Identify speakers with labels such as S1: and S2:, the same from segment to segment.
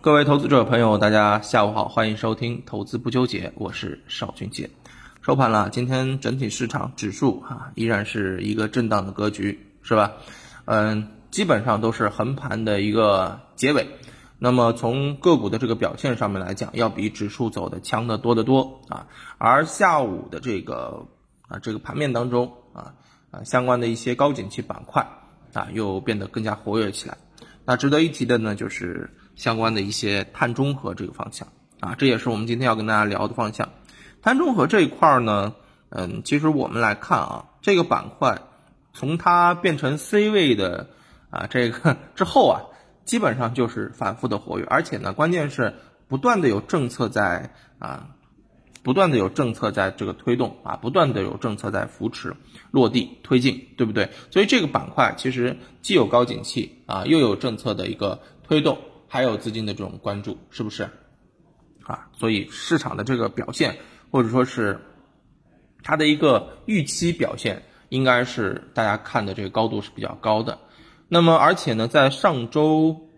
S1: 各位投资者朋友，大家下午好，欢迎收听《投资不纠结》，我是邵俊杰。收盘了，今天整体市场指数啊，依然是一个震荡的格局，是吧？嗯，基本上都是横盘的一个结尾。那么从个股的这个表现上面来讲，要比指数走的强得多得多啊。而下午的这个啊这个盘面当中啊啊相关的一些高景气板块啊又变得更加活跃起来。那值得一提的呢，就是相关的一些碳中和这个方向啊，这也是我们今天要跟大家聊的方向。碳中和这一块呢，嗯，其实我们来看啊，这个板块从它变成 C 位的啊这个 之后啊，基本上就是反复的活跃，而且呢，关键是不断的有政策在啊，不断的有政策在这个推动啊，不断的有政策在扶持。落地推进，对不对？所以这个板块其实既有高景气啊，又有政策的一个推动，还有资金的这种关注，是不是？啊，所以市场的这个表现，或者说是它的一个预期表现，应该是大家看的这个高度是比较高的。那么，而且呢，在上周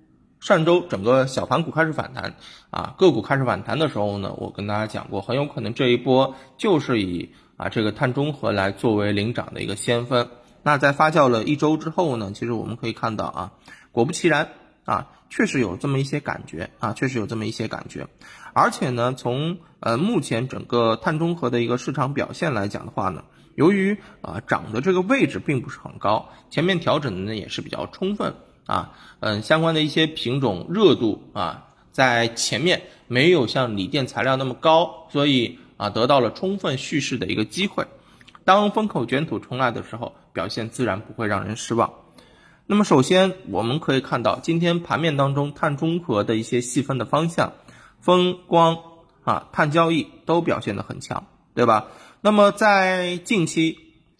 S1: 上周整个小盘股开始反弹啊，个股开始反弹的时候呢，我跟大家讲过，很有可能这一波就是以。啊，这个碳中和来作为领涨的一个先锋。那在发酵了一周之后呢，其实我们可以看到啊，果不其然啊，确实有这么一些感觉啊，确实有这么一些感觉。而且呢，从呃目前整个碳中和的一个市场表现来讲的话呢，由于啊涨的这个位置并不是很高，前面调整的呢也是比较充分啊，嗯，相关的一些品种热度啊，在前面没有像锂电材料那么高，所以。啊，得到了充分蓄势的一个机会，当风口卷土重来的时候，表现自然不会让人失望。那么，首先我们可以看到，今天盘面当中碳中和的一些细分的方向，风光啊，碳交易都表现的很强，对吧？那么在近期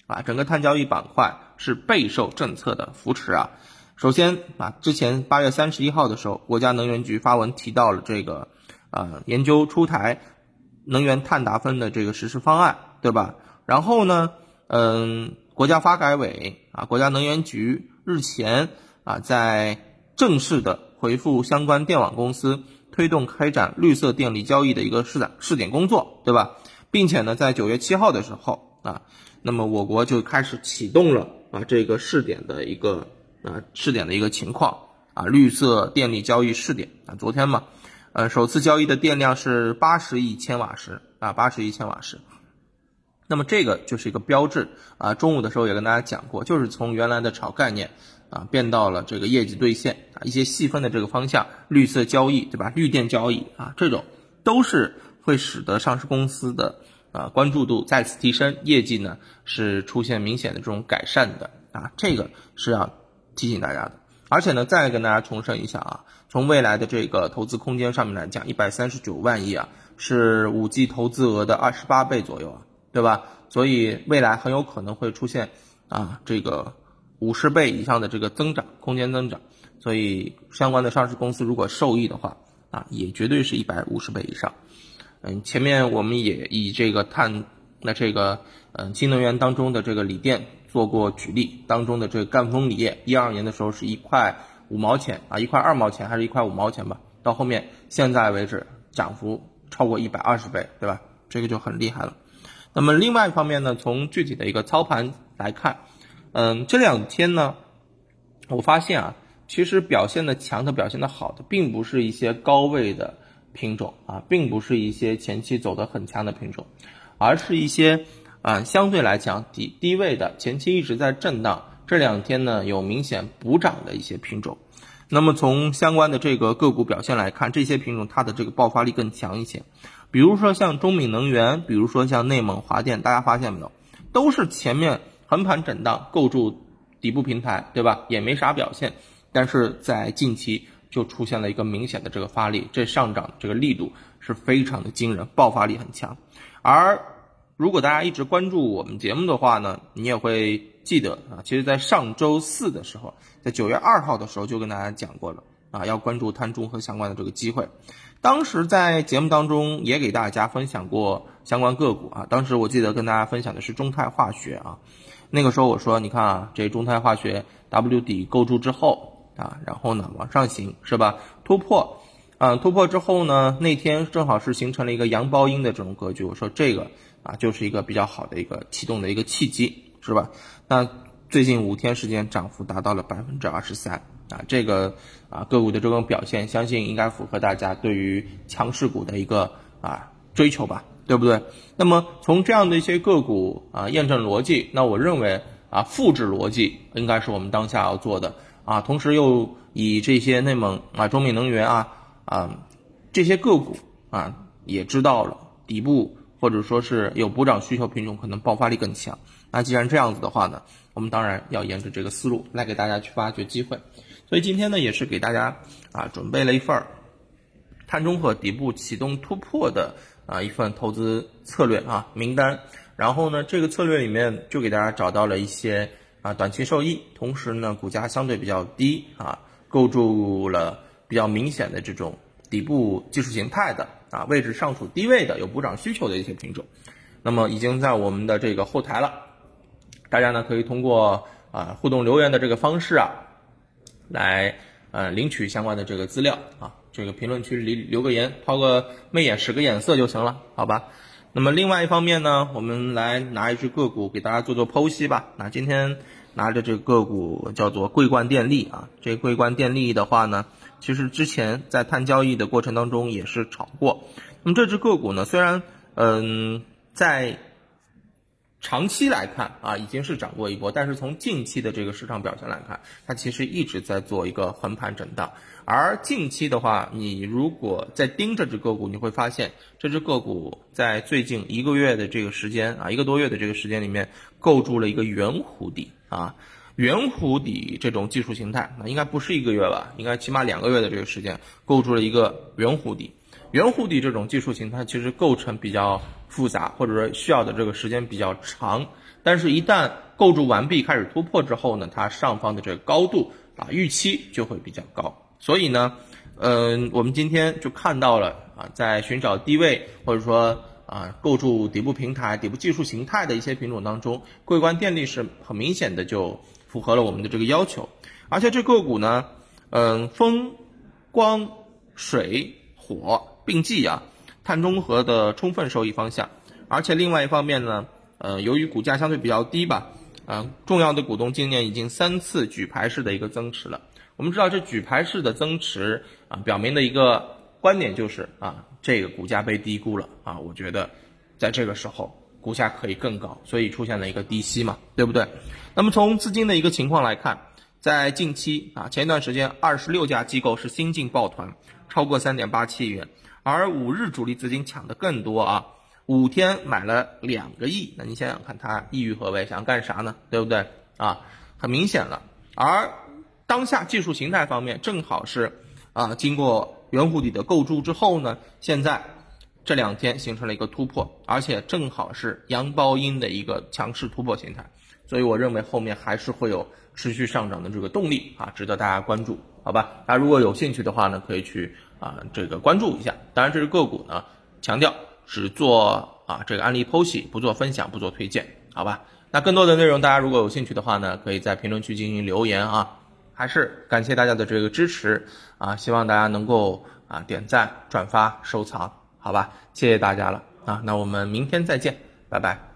S1: 啊，整个碳交易板块是备受政策的扶持啊。首先啊，之前八月三十一号的时候，国家能源局发文提到了这个啊，研究出台。能源碳达分的这个实施方案，对吧？然后呢，嗯，国家发改委啊，国家能源局日前啊，在正式的回复相关电网公司推动开展绿色电力交易的一个试点试点工作，对吧？并且呢，在九月七号的时候啊，那么我国就开始启动了啊这个试点的一个啊试点的一个情况啊绿色电力交易试点啊，昨天嘛。呃，首次交易的电量是八十亿千瓦时啊，八十亿千瓦时。那么这个就是一个标志啊。中午的时候也跟大家讲过，就是从原来的炒概念啊，变到了这个业绩兑现啊，一些细分的这个方向，绿色交易对吧？绿电交易啊，这种都是会使得上市公司的啊关注度再次提升，业绩呢是出现明显的这种改善的啊，这个是要提醒大家的。而且呢，再跟大家重申一下啊，从未来的这个投资空间上面来讲，一百三十九万亿啊，是五 G 投资额的二十八倍左右啊，对吧？所以未来很有可能会出现啊这个五十倍以上的这个增长空间增长，所以相关的上市公司如果受益的话啊，也绝对是一百五十倍以上。嗯，前面我们也以这个碳那这个嗯新能源当中的这个锂电。做过举例当中的这个赣锋锂业，一二年的时候是一块五毛钱啊，一块二毛钱还是一块五毛钱吧？到后面现在为止涨幅超过一百二十倍，对吧？这个就很厉害了。那么另外一方面呢，从具体的一个操盘来看，嗯，这两天呢，我发现啊，其实表现的强的、表现的好的，并不是一些高位的品种啊，并不是一些前期走的很强的品种，而是一些。啊，相对来讲低低位的前期一直在震荡，这两天呢有明显补涨的一些品种。那么从相关的这个个股表现来看，这些品种它的这个爆发力更强一些。比如说像中闽能源，比如说像内蒙华电，大家发现没有，都是前面横盘震荡构筑底部平台，对吧？也没啥表现，但是在近期就出现了一个明显的这个发力，这上涨这个力度是非常的惊人，爆发力很强，而。如果大家一直关注我们节目的话呢，你也会记得啊，其实，在上周四的时候，在九月二号的时候就跟大家讲过了啊，要关注碳中和相关的这个机会。当时在节目当中也给大家分享过相关个股啊，当时我记得跟大家分享的是中泰化学啊，那个时候我说，你看啊，这中泰化学 W 底构筑之后啊，然后呢往上行是吧？突破啊，突破之后呢，那天正好是形成了一个阳包阴的这种格局，我说这个啊就是一个比较好的一个启动的一个契机，是吧？那最近五天时间涨幅达到了百分之二十三啊，这个啊个股的这种表现，相信应该符合大家对于强势股的一个啊追求吧，对不对？那么从这样的一些个股啊验证逻辑，那我认为啊复制逻辑应该是我们当下要做的啊，同时又以这些内蒙啊中闽能源啊啊这些个股啊也知道了底部或者说是有补涨需求品种可能爆发力更强。那既然这样子的话呢，我们当然要沿着这个思路来给大家去挖掘机会。所以今天呢，也是给大家啊准备了一份碳中和底部启动突破的啊一份投资策略啊名单。然后呢，这个策略里面就给大家找到了一些啊短期受益，同时呢股价相对比较低啊，构筑了比较明显的这种底部技术形态的啊位置尚处低位的有补涨需求的一些品种。那么已经在我们的这个后台了。大家呢可以通过啊互动留言的这个方式啊，来呃领取相关的这个资料啊，这个评论区里留个言，抛个媚眼使个眼色就行了，好吧？那么另外一方面呢，我们来拿一只个股给大家做做剖析吧。那今天拿着这个个股叫做桂冠电力啊，这桂冠电力的话呢，其实之前在碳交易的过程当中也是炒过。那么这只个股呢，虽然嗯在长期来看啊，已经是涨过一波，但是从近期的这个市场表现来看，它其实一直在做一个横盘震荡。而近期的话，你如果在盯这只个股，你会发现这只个股在最近一个月的这个时间啊，一个多月的这个时间里面，构筑了一个圆弧底啊，圆弧底这种技术形态，那应该不是一个月吧，应该起码两个月的这个时间，构筑了一个圆弧底。圆弧底这种技术形态其实构成比较复杂，或者说需要的这个时间比较长。但是，一旦构筑完毕，开始突破之后呢，它上方的这个高度啊，预期就会比较高。所以呢，嗯，我们今天就看到了啊，在寻找低位或者说啊构筑底部平台、底部技术形态的一些品种当中，桂冠电力是很明显的就符合了我们的这个要求。而且这个股呢，嗯，风、光、水、火。并济啊，碳中和的充分受益方向，而且另外一方面呢，呃，由于股价相对比较低吧，啊，重要的股东今年已经三次举牌式的一个增持了。我们知道这举牌式的增持啊，表明的一个观点就是啊，这个股价被低估了啊，我觉得在这个时候股价可以更高，所以出现了一个低吸嘛，对不对？那么从资金的一个情况来看，在近期啊，前一段时间二十六家机构是新进抱团，超过三点八七亿元。而五日主力资金抢的更多啊，五天买了两个亿，那你想想看，他意欲何为？想干啥呢？对不对啊？很明显了。而当下技术形态方面，正好是啊，经过圆弧底的构筑之后呢，现在这两天形成了一个突破，而且正好是阳包阴的一个强势突破形态，所以我认为后面还是会有持续上涨的这个动力啊，值得大家关注，好吧？大家如果有兴趣的话呢，可以去。啊，这个关注一下。当然，这是个股呢，强调只做啊这个案例剖析，不做分享，不做推荐，好吧？那更多的内容，大家如果有兴趣的话呢，可以在评论区进行留言啊。还是感谢大家的这个支持啊，希望大家能够啊点赞、转发、收藏，好吧？谢谢大家了啊，那我们明天再见，拜拜。